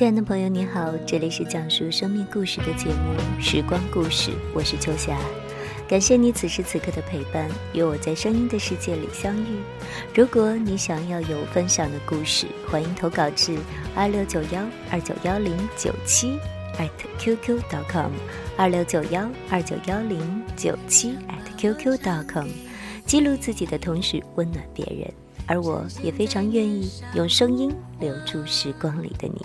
亲爱的朋友，你好，这里是讲述生命故事的节目《时光故事》，我是秋霞，感谢你此时此刻的陪伴，与我在声音的世界里相遇。如果你想要有分享的故事，欢迎投稿至二六九幺二九幺零九七 at qq dot com，二六九幺二九幺零九七 at qq dot com 记录自己的同时温暖别人，而我也非常愿意用声音留住时光里的你。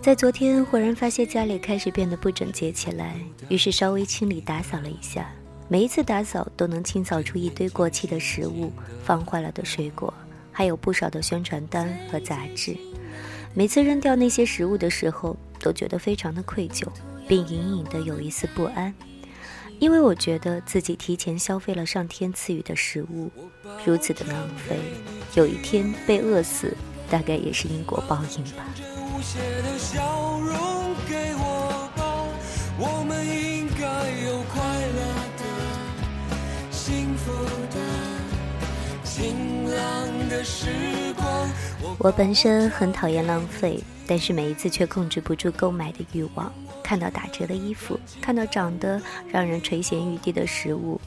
在昨天，忽然发现家里开始变得不整洁起来，于是稍微清理打扫了一下。每一次打扫都能清扫出一堆过期的食物、放坏了的水果，还有不少的宣传单和杂志。每次扔掉那些食物的时候，都觉得非常的愧疚，并隐隐的有一丝不安，因为我觉得自己提前消费了上天赐予的食物，如此的浪费，有一天被饿死，大概也是因果报应吧。我本身很讨厌浪费，但是每一次却控制不住购买的欲望。看到打折的衣服，看到长得让人垂涎欲滴的食物，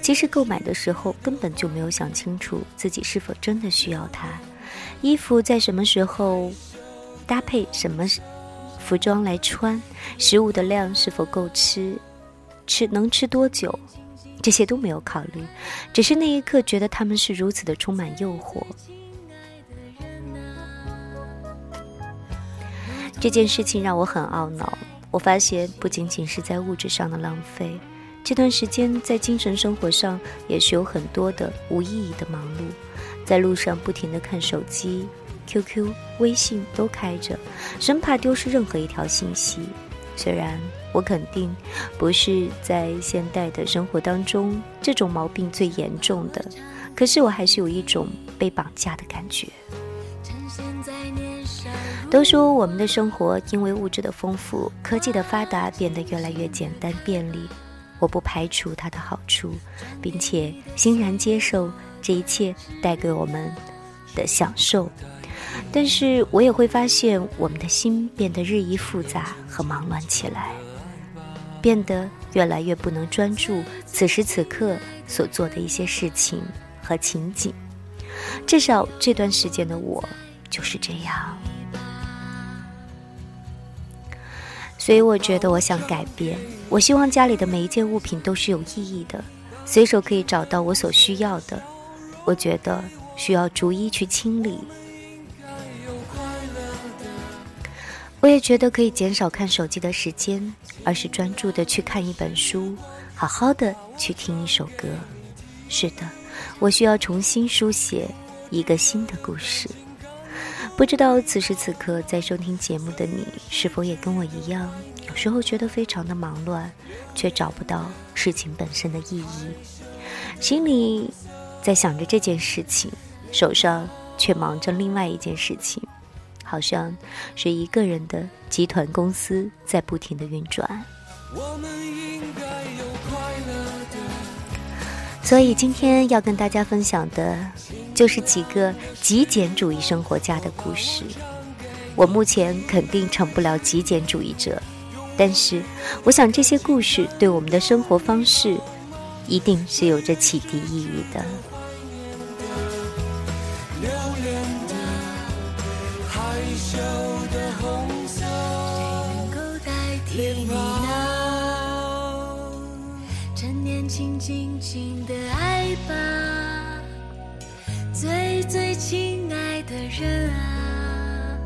其实购买的时候根本就没有想清楚自己是否真的需要它。衣服在什么时候？搭配什么服装来穿，食物的量是否够吃，吃能吃多久，这些都没有考虑，只是那一刻觉得他们是如此的充满诱惑。这件事情让我很懊恼。我发现不仅仅是在物质上的浪费，这段时间在精神生活上也是有很多的无意义的忙碌，在路上不停的看手机。QQ、微信都开着，生怕丢失任何一条信息。虽然我肯定不是在现代的生活当中这种毛病最严重的，可是我还是有一种被绑架的感觉。趁现在年都说我们的生活因为物质的丰富、科技的发达变得越来越简单便利，我不排除它的好处，并且欣然接受这一切带给我们的享受。但是我也会发现，我们的心变得日益复杂和忙乱起来，变得越来越不能专注此时此刻所做的一些事情和情景。至少这段时间的我就是这样。所以我觉得我想改变，我希望家里的每一件物品都是有意义的，随手可以找到我所需要的。我觉得需要逐一去清理。我也觉得可以减少看手机的时间，而是专注的去看一本书，好好的去听一首歌。是的，我需要重新书写一个新的故事。不知道此时此刻在收听节目的你，是否也跟我一样，有时候觉得非常的忙乱，却找不到事情本身的意义，心里在想着这件事情，手上却忙着另外一件事情。好像是一个人的集团公司在不停的运转，我们应该有快乐的所以今天要跟大家分享的，就是几个极简主义生活家的故事。我目前肯定成不了极简主义者，但是我想这些故事对我们的生活方式，一定是有着启迪意义的。羞的红色，谁能够代替你呢？趁年轻，尽情的爱吧。最最亲爱的人啊，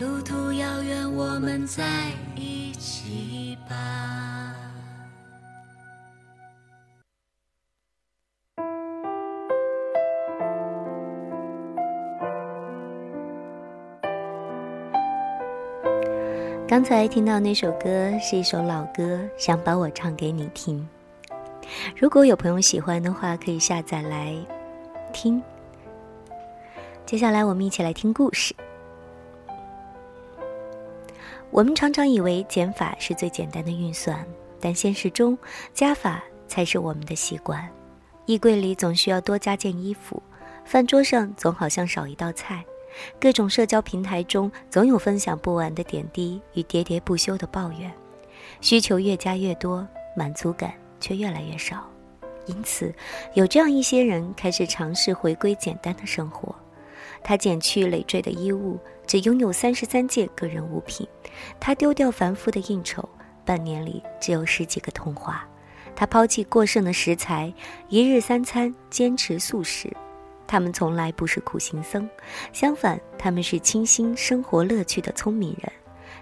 路途遥远，我们在一起吧。刚才听到那首歌是一首老歌，想把我唱给你听。如果有朋友喜欢的话，可以下载来听。接下来我们一起来听故事。我们常常以为减法是最简单的运算，但现实中加法才是我们的习惯。衣柜里总需要多加件衣服，饭桌上总好像少一道菜。各种社交平台中，总有分享不完的点滴与喋喋不休的抱怨，需求越加越多，满足感却越来越少。因此，有这样一些人开始尝试回归简单的生活。他减去累赘的衣物，只拥有三十三件个人物品；他丢掉繁复的应酬，半年里只有十几个通话；他抛弃过剩的食材，一日三餐坚持素食。他们从来不是苦行僧，相反，他们是清新生活乐趣的聪明人。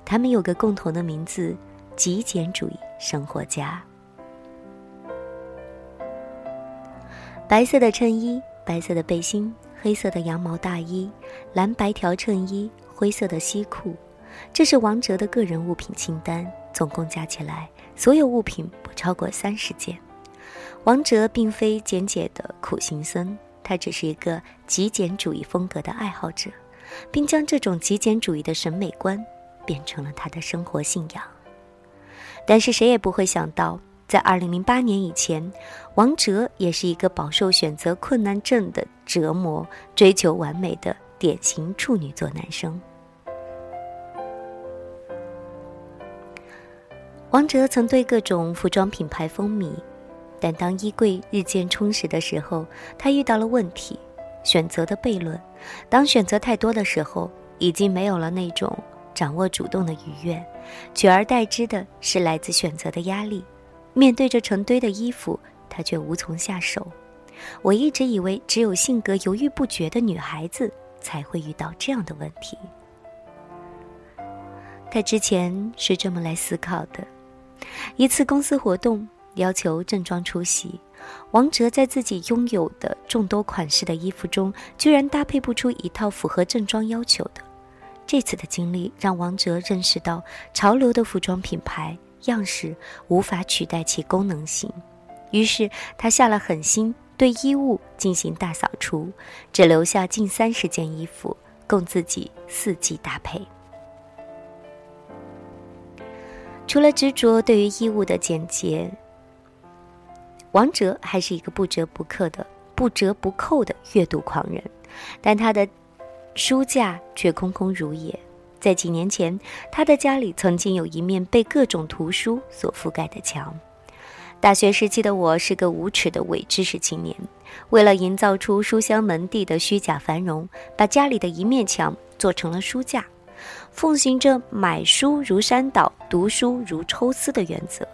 他们有个共同的名字：极简主义生活家。白色的衬衣，白色的背心，黑色的羊毛大衣，蓝白条衬衣，灰色的西裤，这是王哲的个人物品清单，总共加起来，所有物品不超过三十件。王哲并非简简的苦行僧。他只是一个极简主义风格的爱好者，并将这种极简主义的审美观变成了他的生活信仰。但是谁也不会想到，在2008年以前，王哲也是一个饱受选择困难症的折磨、追求完美的典型处女座男生。王哲曾对各种服装品牌风靡。但当衣柜日渐充实的时候，他遇到了问题：选择的悖论。当选择太多的时候，已经没有了那种掌握主动的愉悦，取而代之的是来自选择的压力。面对着成堆的衣服，他却无从下手。我一直以为只有性格犹豫不决的女孩子才会遇到这样的问题。他之前是这么来思考的：一次公司活动。要求正装出席，王哲在自己拥有的众多款式的衣服中，居然搭配不出一套符合正装要求的。这次的经历让王哲认识到，潮流的服装品牌样式无法取代其功能性。于是他下了狠心，对衣物进行大扫除，只留下近三十件衣服供自己四季搭配。除了执着对于衣物的简洁。王哲还是一个不折不扣的、不折不扣的阅读狂人，但他的书架却空空如也。在几年前，他的家里曾经有一面被各种图书所覆盖的墙。大学时期的我是个无耻的伪知识青年，为了营造出书香门第的虚假繁荣，把家里的一面墙做成了书架，奉行着买书如山倒、读书如抽丝的原则。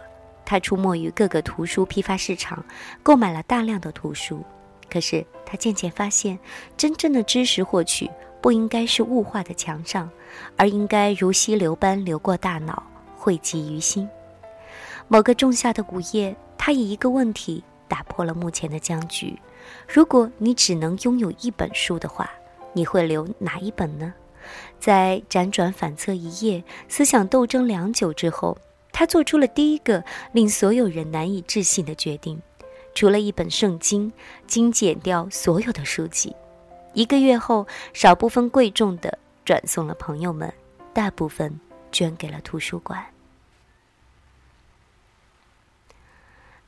他出没于各个图书批发市场，购买了大量的图书。可是他渐渐发现，真正的知识获取不应该是物化的墙上，而应该如溪流般流过大脑，汇集于心。某个仲夏的午夜，他以一个问题打破了目前的僵局：如果你只能拥有一本书的话，你会留哪一本呢？在辗转反侧一夜，思想斗争良久之后。他做出了第一个令所有人难以置信的决定：除了一本圣经，精简掉所有的书籍。一个月后，少部分贵重的转送了朋友们，大部分捐给了图书馆。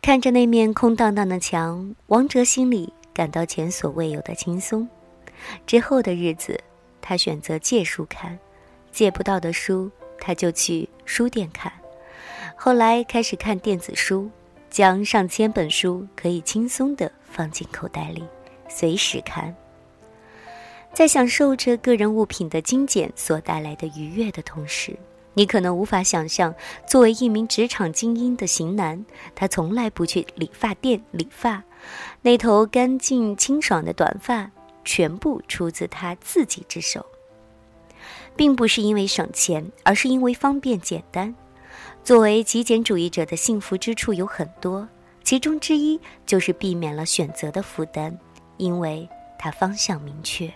看着那面空荡荡的墙，王哲心里感到前所未有的轻松。之后的日子，他选择借书看，借不到的书，他就去书店看。后来开始看电子书，将上千本书可以轻松地放进口袋里，随时看。在享受着个人物品的精简所带来的愉悦的同时，你可能无法想象，作为一名职场精英的型男，他从来不去理发店理发，那头干净清爽的短发全部出自他自己之手，并不是因为省钱，而是因为方便简单。作为极简主义者的幸福之处有很多，其中之一就是避免了选择的负担，因为它方向明确。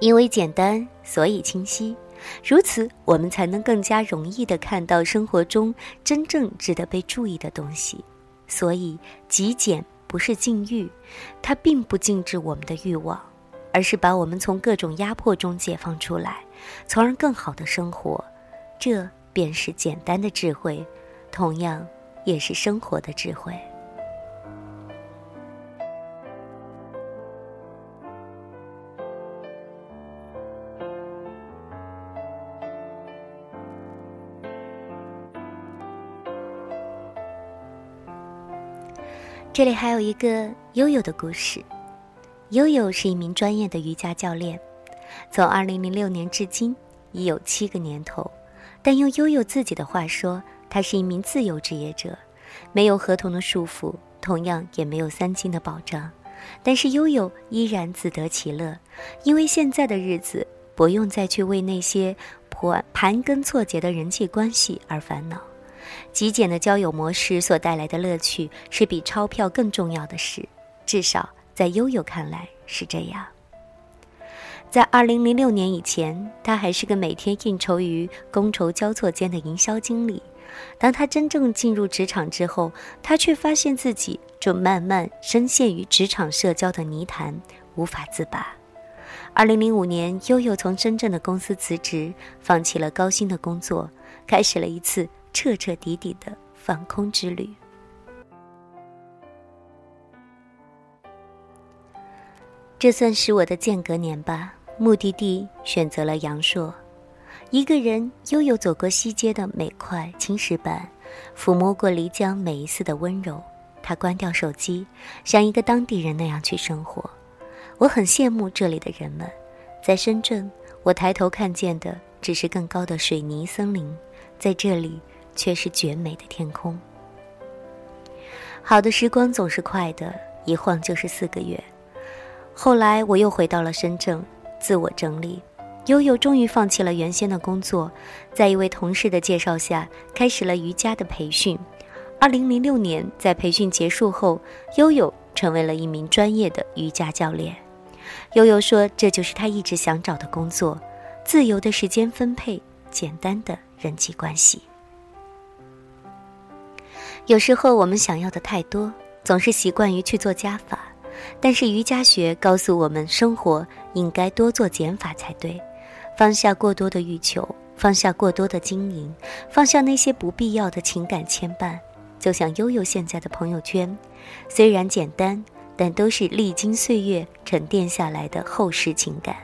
因为简单，所以清晰。如此，我们才能更加容易地看到生活中真正值得被注意的东西。所以，极简不是禁欲，它并不禁止我们的欲望，而是把我们从各种压迫中解放出来。从而更好的生活，这便是简单的智慧，同样也是生活的智慧。这里还有一个悠悠的故事。悠悠是一名专业的瑜伽教练。从2006年至今，已有七个年头。但用悠悠自己的话说，他是一名自由职业者，没有合同的束缚，同样也没有三金的保障。但是悠悠依然自得其乐，因为现在的日子不用再去为那些盘盘根错节的人际关系而烦恼。极简的交友模式所带来的乐趣，是比钞票更重要的事。至少在悠悠看来是这样。在二零零六年以前，他还是个每天应酬于觥筹交错间的营销经理。当他真正进入职场之后，他却发现自己正慢慢深陷于职场社交的泥潭，无法自拔。二零零五年，悠悠从深圳的公司辞职，放弃了高薪的工作，开始了一次彻彻底底的放空之旅。这算是我的间隔年吧。目的地选择了阳朔，一个人悠悠走过西街的每块青石板，抚摸过漓江每一丝的温柔。他关掉手机，像一个当地人那样去生活。我很羡慕这里的人们。在深圳，我抬头看见的只是更高的水泥森林，在这里却是绝美的天空。好的时光总是快的，一晃就是四个月。后来我又回到了深圳。自我整理，悠悠终于放弃了原先的工作，在一位同事的介绍下，开始了瑜伽的培训。二零零六年，在培训结束后，悠悠成为了一名专业的瑜伽教练。悠悠说：“这就是他一直想找的工作，自由的时间分配，简单的人际关系。”有时候我们想要的太多，总是习惯于去做加法。但是瑜伽学告诉我们，生活应该多做减法才对，放下过多的欲求，放下过多的经营，放下那些不必要的情感牵绊。就像悠悠现在的朋友圈，虽然简单，但都是历经岁月沉淀下来的厚实情感。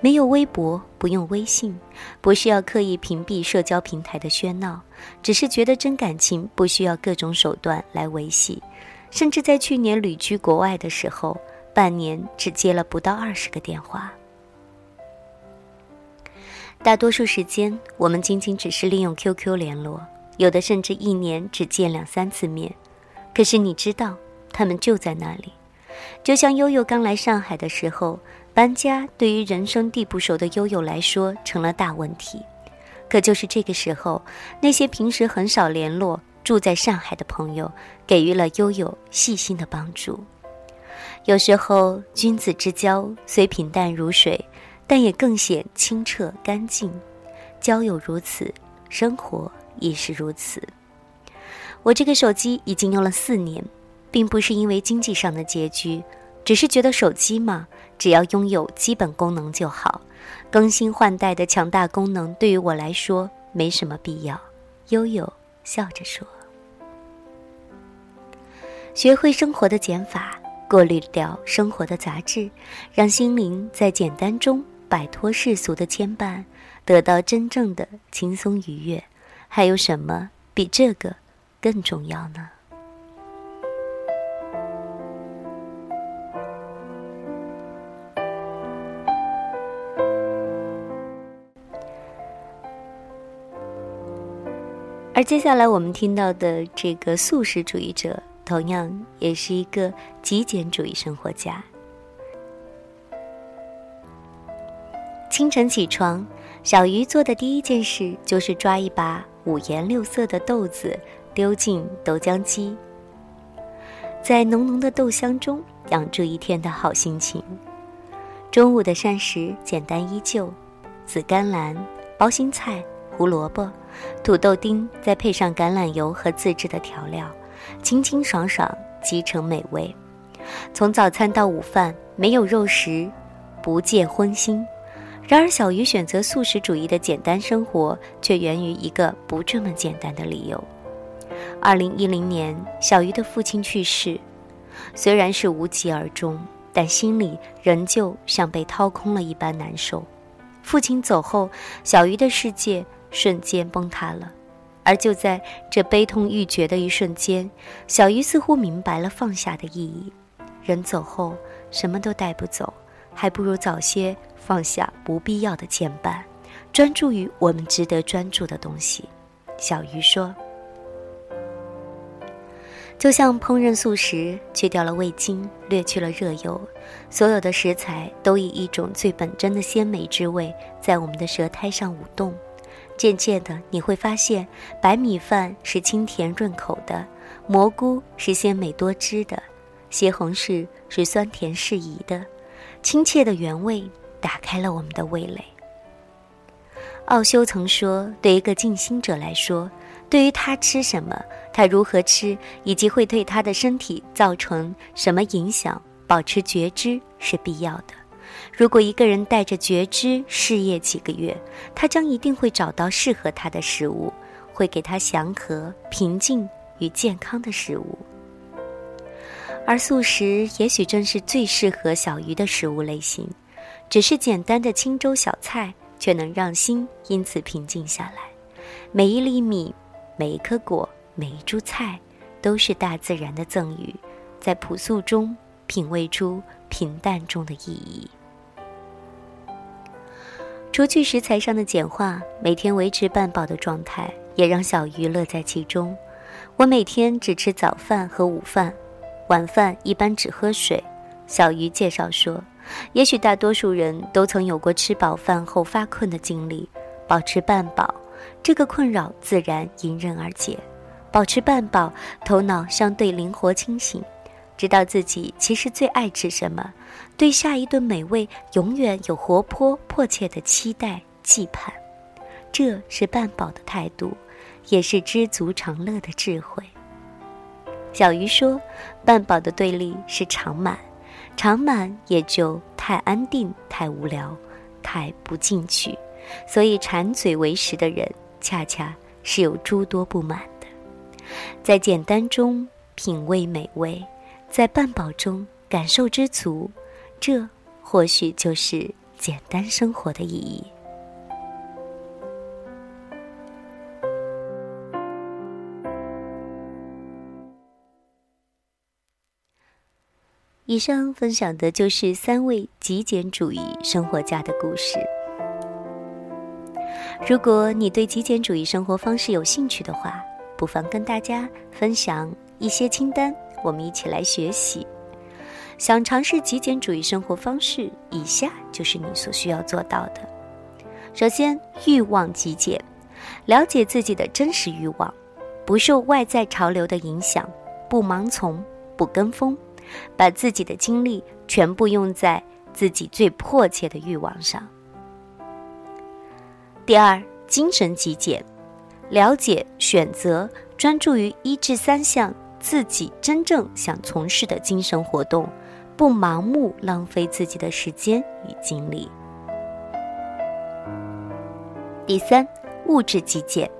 没有微博，不用微信，不需要刻意屏蔽社交平台的喧闹，只是觉得真感情不需要各种手段来维系。甚至在去年旅居国外的时候，半年只接了不到二十个电话。大多数时间，我们仅仅只是利用 QQ 联络，有的甚至一年只见两三次面。可是你知道，他们就在那里。就像悠悠刚来上海的时候，搬家对于人生地不熟的悠悠来说成了大问题。可就是这个时候，那些平时很少联络。住在上海的朋友给予了悠悠细心的帮助。有时候，君子之交虽平淡如水，但也更显清澈干净。交友如此，生活亦是如此。我这个手机已经用了四年，并不是因为经济上的拮据，只是觉得手机嘛，只要拥有基本功能就好。更新换代的强大功能对于我来说没什么必要。悠悠笑着说。学会生活的减法，过滤掉生活的杂质，让心灵在简单中摆脱世俗的牵绊，得到真正的轻松愉悦。还有什么比这个更重要呢？而接下来我们听到的这个素食主义者。同样也是一个极简主义生活家。清晨起床，小鱼做的第一件事就是抓一把五颜六色的豆子，丢进豆浆机，在浓浓的豆香中养出一天的好心情。中午的膳食简单依旧，紫甘蓝、包心菜、胡萝卜、土豆丁，再配上橄榄油和自制的调料，清清爽爽，即成美味。从早餐到午饭，没有肉食，不戒荤腥。然而，小鱼选择素食主义的简单生活，却源于一个不这么简单的理由。二零一零年，小鱼的父亲去世，虽然是无疾而终，但心里仍旧像被掏空了一般难受。父亲走后，小鱼的世界瞬间崩塌了。而就在这悲痛欲绝的一瞬间，小鱼似乎明白了放下的意义。人走后，什么都带不走，还不如早些。放下不必要的牵绊，专注于我们值得专注的东西。小鱼说：“就像烹饪素食，去掉了味精，略去了热油，所有的食材都以一种最本真的鲜美之味在我们的舌苔上舞动。渐渐的，你会发现，白米饭是清甜润口的，蘑菇是鲜美多汁的，西红柿是酸甜适宜的，亲切的原味。”打开了我们的味蕾。奥修曾说：“对一个静心者来说，对于他吃什么，他如何吃，以及会对他的身体造成什么影响，保持觉知是必要的。如果一个人带着觉知事业几个月，他将一定会找到适合他的食物，会给他祥和、平静与健康的食物。而素食也许正是最适合小鱼的食物类型。”只是简单的清粥小菜，却能让心因此平静下来。每一粒米，每一颗果，每一株菜，都是大自然的赠予，在朴素中品味出平淡中的意义。除去食材上的简化，每天维持半饱的状态，也让小鱼乐在其中。我每天只吃早饭和午饭，晚饭一般只喝水。小鱼介绍说。也许大多数人都曾有过吃饱饭后发困的经历，保持半饱，这个困扰自然迎刃而解。保持半饱，头脑相对灵活清醒，知道自己其实最爱吃什么，对下一顿美味永远有活泼迫切的期待期盼。这是半饱的态度，也是知足常乐的智慧。小鱼说：“半饱的对立是常满。”常满也就太安定、太无聊、太不进取，所以馋嘴为食的人，恰恰是有诸多不满的。在简单中品味美味，在半饱中感受知足，这或许就是简单生活的意义。以上分享的就是三位极简主义生活家的故事。如果你对极简主义生活方式有兴趣的话，不妨跟大家分享一些清单，我们一起来学习。想尝试极简主义生活方式，以下就是你所需要做到的：首先，欲望极简，了解自己的真实欲望，不受外在潮流的影响，不盲从，不跟风。把自己的精力全部用在自己最迫切的欲望上。第二，精神极简，了解、选择、专注于一至三项自己真正想从事的精神活动，不盲目浪费自己的时间与精力。第三，物质极简，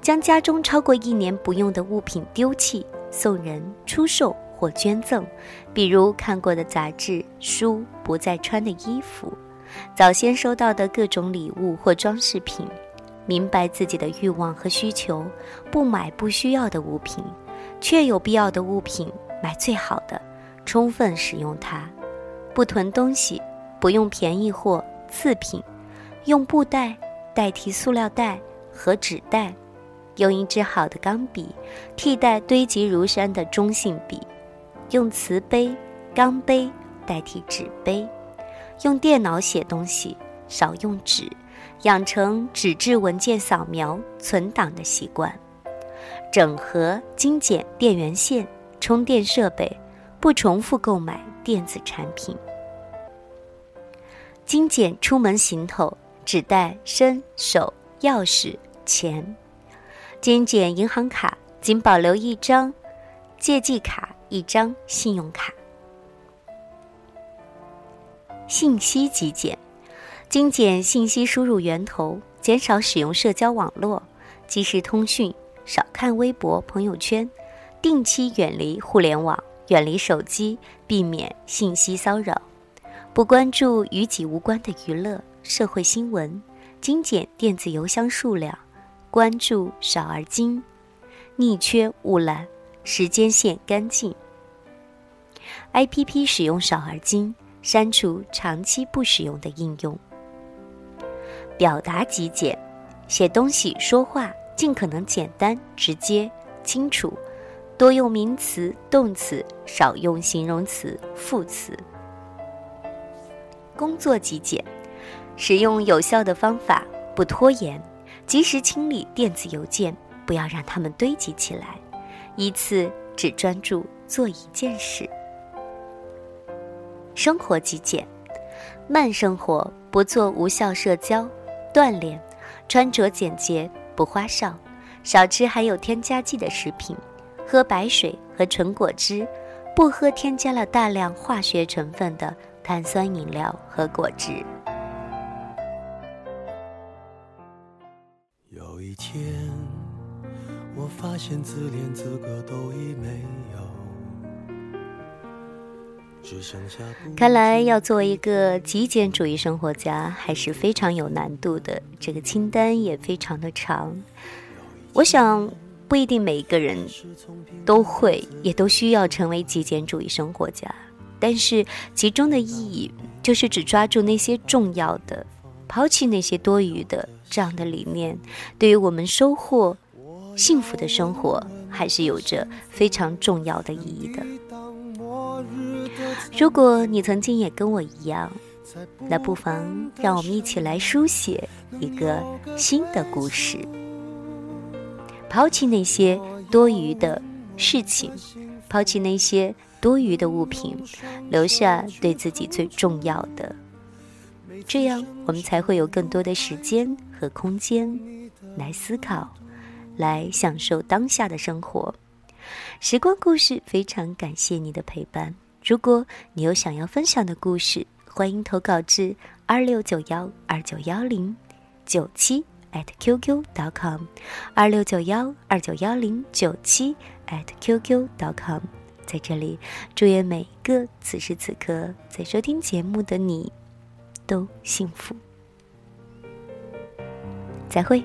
将家中超过一年不用的物品丢弃、送人、出售。或捐赠，比如看过的杂志、书、不再穿的衣服、早先收到的各种礼物或装饰品。明白自己的欲望和需求，不买不需要的物品，确有必要的物品买最好的，充分使用它。不囤东西，不用便宜货、次品，用布袋代替塑料袋和纸袋。用一支好的钢笔替代堆积如山的中性笔，用瓷杯、钢杯代替纸杯，用电脑写东西，少用纸，养成纸质文件扫描存档的习惯。整合精简电源线、充电设备，不重复购买电子产品。精简出门行头，只带身、手、钥匙、钱。精简银行卡，仅保留一张借记卡、一张信用卡。信息极简，精简信息输入源头，减少使用社交网络，即时通讯。少看微博、朋友圈，定期远离互联网，远离手机，避免信息骚扰，不关注与己无关的娱乐、社会新闻，精简电子邮箱数量，关注少而精，宁缺勿滥，时间线干净。A P P 使用少而精，删除长期不使用的应用。表达极简，写东西、说话。尽可能简单、直接、清楚，多用名词、动词，少用形容词、副词。工作极简，使用有效的方法，不拖延，及时清理电子邮件，不要让它们堆积起来，一次只专注做一件事。生活极简，慢生活，不做无效社交，锻炼，穿着简洁。不花哨，少吃含有添加剂的食品，喝白水和纯果汁，不喝添加了大量化学成分的碳酸饮料和果汁。有一天，我发现自恋资格都已没有，看来要做一个极简主义生活家还是非常有难度的。这个清单也非常的长，我想不一定每一个人都会，也都需要成为极简主义生活家。但是其中的意义就是只抓住那些重要的，抛弃那些多余的，这样的理念，对于我们收获幸福的生活，还是有着非常重要的意义的。如果你曾经也跟我一样。那不妨让我们一起来书写一个新的故事，抛弃那些多余的事情，抛弃那些多余的物品，留下对自己最重要的。这样，我们才会有更多的时间和空间来思考，来享受当下的生活。时光故事非常感谢你的陪伴。如果你有想要分享的故事，欢迎投稿至二六九幺二九幺零九七 at qq.com，二六九幺二九幺零九七 at qq.com。在这里，祝愿每一个此时此刻在收听节目的你都幸福。再会。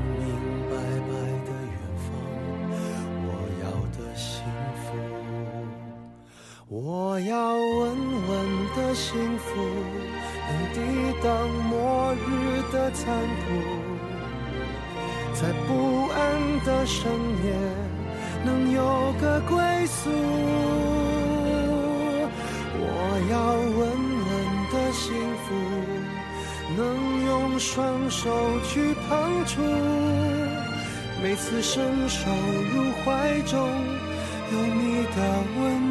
幸福，能抵挡末日的残酷，在不安的深夜能有个归宿。我要稳稳的幸福，能用双手去碰触，每次伸手入怀中有你的温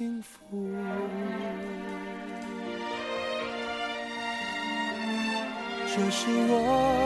幸福。这是我。